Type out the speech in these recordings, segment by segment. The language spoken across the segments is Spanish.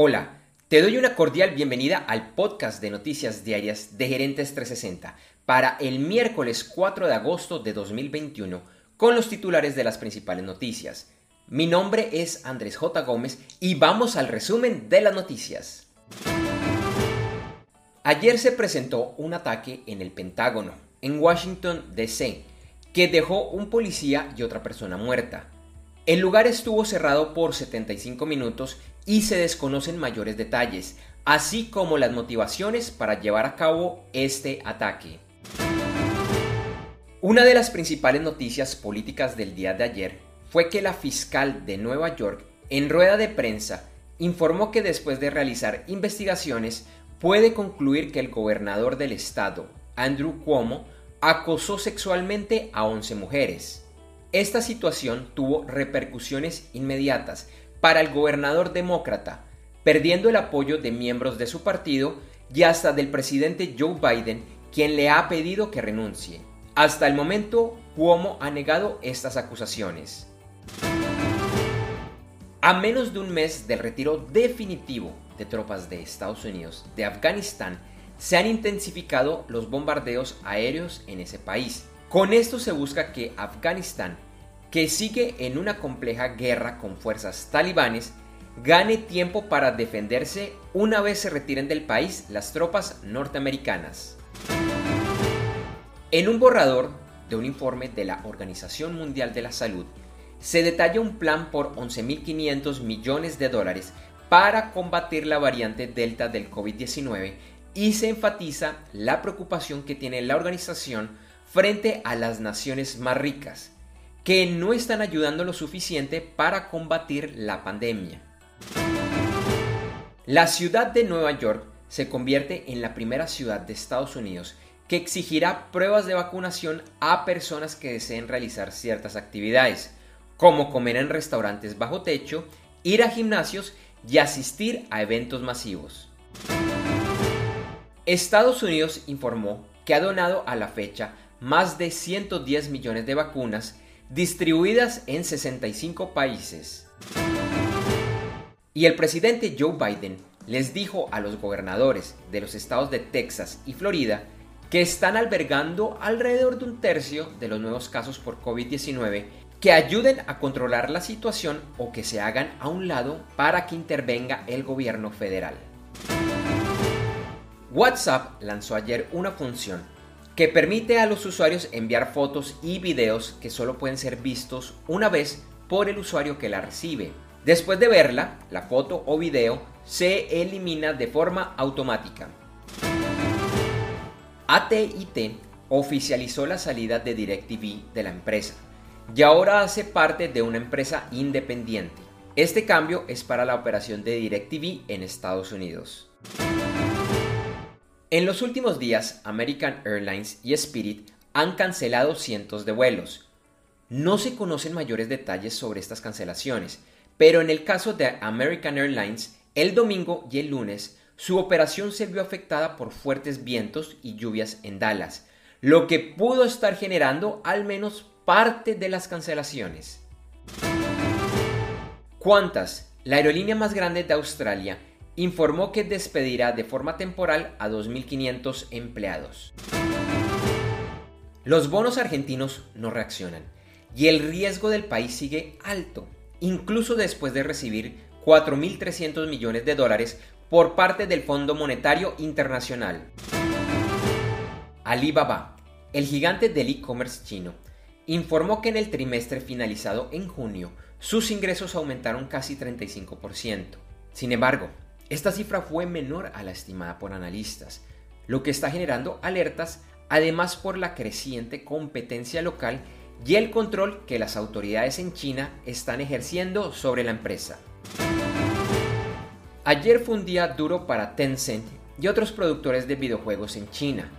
Hola, te doy una cordial bienvenida al podcast de noticias diarias de Gerentes 360 para el miércoles 4 de agosto de 2021 con los titulares de las principales noticias. Mi nombre es Andrés J. Gómez y vamos al resumen de las noticias. Ayer se presentó un ataque en el Pentágono, en Washington, D.C., que dejó un policía y otra persona muerta. El lugar estuvo cerrado por 75 minutos y se desconocen mayores detalles, así como las motivaciones para llevar a cabo este ataque. Una de las principales noticias políticas del día de ayer fue que la fiscal de Nueva York, en rueda de prensa, informó que después de realizar investigaciones puede concluir que el gobernador del estado, Andrew Cuomo, acosó sexualmente a 11 mujeres. Esta situación tuvo repercusiones inmediatas para el gobernador demócrata, perdiendo el apoyo de miembros de su partido y hasta del presidente Joe Biden, quien le ha pedido que renuncie. Hasta el momento, Cuomo ha negado estas acusaciones. A menos de un mes del retiro definitivo de tropas de Estados Unidos de Afganistán, se han intensificado los bombardeos aéreos en ese país, con esto se busca que Afganistán, que sigue en una compleja guerra con fuerzas talibanes, gane tiempo para defenderse una vez se retiren del país las tropas norteamericanas. En un borrador de un informe de la Organización Mundial de la Salud, se detalla un plan por 11.500 millones de dólares para combatir la variante Delta del COVID-19 y se enfatiza la preocupación que tiene la organización frente a las naciones más ricas, que no están ayudando lo suficiente para combatir la pandemia. La ciudad de Nueva York se convierte en la primera ciudad de Estados Unidos que exigirá pruebas de vacunación a personas que deseen realizar ciertas actividades, como comer en restaurantes bajo techo, ir a gimnasios y asistir a eventos masivos. Estados Unidos informó que ha donado a la fecha más de 110 millones de vacunas distribuidas en 65 países. Y el presidente Joe Biden les dijo a los gobernadores de los estados de Texas y Florida que están albergando alrededor de un tercio de los nuevos casos por COVID-19 que ayuden a controlar la situación o que se hagan a un lado para que intervenga el gobierno federal. WhatsApp lanzó ayer una función que permite a los usuarios enviar fotos y videos que solo pueden ser vistos una vez por el usuario que la recibe. Después de verla, la foto o video se elimina de forma automática. AT&T oficializó la salida de DirecTV de la empresa y ahora hace parte de una empresa independiente. Este cambio es para la operación de DirecTV en Estados Unidos. En los últimos días, American Airlines y Spirit han cancelado cientos de vuelos. No se conocen mayores detalles sobre estas cancelaciones, pero en el caso de American Airlines, el domingo y el lunes, su operación se vio afectada por fuertes vientos y lluvias en Dallas, lo que pudo estar generando al menos parte de las cancelaciones. ¿Cuántas? La aerolínea más grande de Australia informó que despedirá de forma temporal a 2.500 empleados. Los bonos argentinos no reaccionan y el riesgo del país sigue alto, incluso después de recibir 4.300 millones de dólares por parte del Fondo Monetario Internacional. Alibaba, el gigante del e-commerce chino, informó que en el trimestre finalizado en junio sus ingresos aumentaron casi 35%. Sin embargo, esta cifra fue menor a la estimada por analistas, lo que está generando alertas además por la creciente competencia local y el control que las autoridades en China están ejerciendo sobre la empresa. Ayer fue un día duro para Tencent y otros productores de videojuegos en China,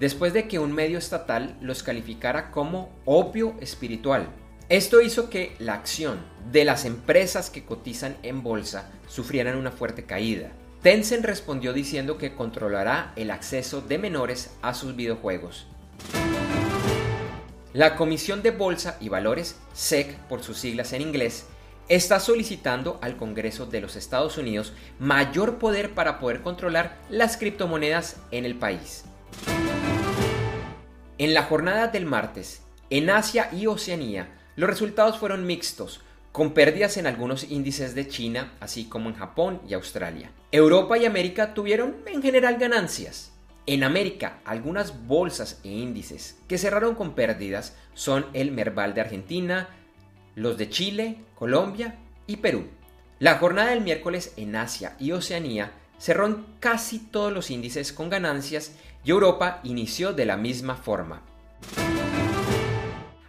después de que un medio estatal los calificara como opio espiritual esto hizo que la acción de las empresas que cotizan en bolsa sufrieran una fuerte caída. Tencent respondió diciendo que controlará el acceso de menores a sus videojuegos. La Comisión de Bolsa y Valores, SEC por sus siglas en inglés, está solicitando al Congreso de los Estados Unidos mayor poder para poder controlar las criptomonedas en el país. En la jornada del martes, en Asia y Oceanía, los resultados fueron mixtos, con pérdidas en algunos índices de China, así como en Japón y Australia. Europa y América tuvieron en general ganancias. En América, algunas bolsas e índices que cerraron con pérdidas son el Merval de Argentina, los de Chile, Colombia y Perú. La jornada del miércoles en Asia y Oceanía cerró casi todos los índices con ganancias y Europa inició de la misma forma.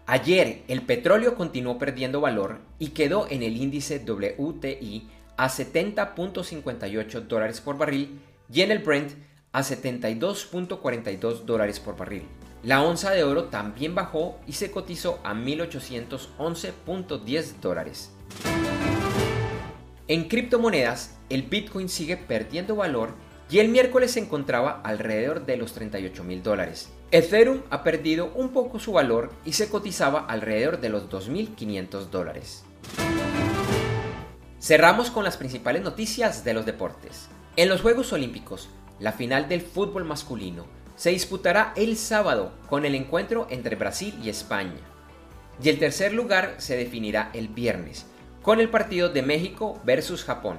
Ayer el petróleo continuó perdiendo valor y quedó en el índice WTI a 70.58 dólares por barril y en el Brent a 72.42 dólares por barril. La onza de oro también bajó y se cotizó a 1811.10 dólares. En criptomonedas, el Bitcoin sigue perdiendo valor y el miércoles se encontraba alrededor de los 38 mil dólares. Ethereum ha perdido un poco su valor y se cotizaba alrededor de los 2.500 dólares. Cerramos con las principales noticias de los deportes. En los Juegos Olímpicos, la final del fútbol masculino se disputará el sábado con el encuentro entre Brasil y España. Y el tercer lugar se definirá el viernes con el partido de México versus Japón.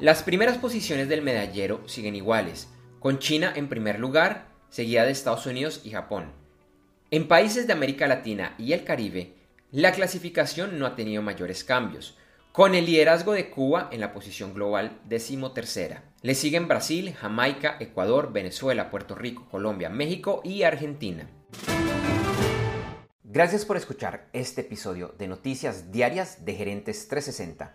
Las primeras posiciones del medallero siguen iguales, con China en primer lugar, seguida de Estados Unidos y Japón. En países de América Latina y el Caribe, la clasificación no ha tenido mayores cambios, con el liderazgo de Cuba en la posición global decimotercera. Le siguen Brasil, Jamaica, Ecuador, Venezuela, Puerto Rico, Colombia, México y Argentina. Gracias por escuchar este episodio de Noticias Diarias de Gerentes 360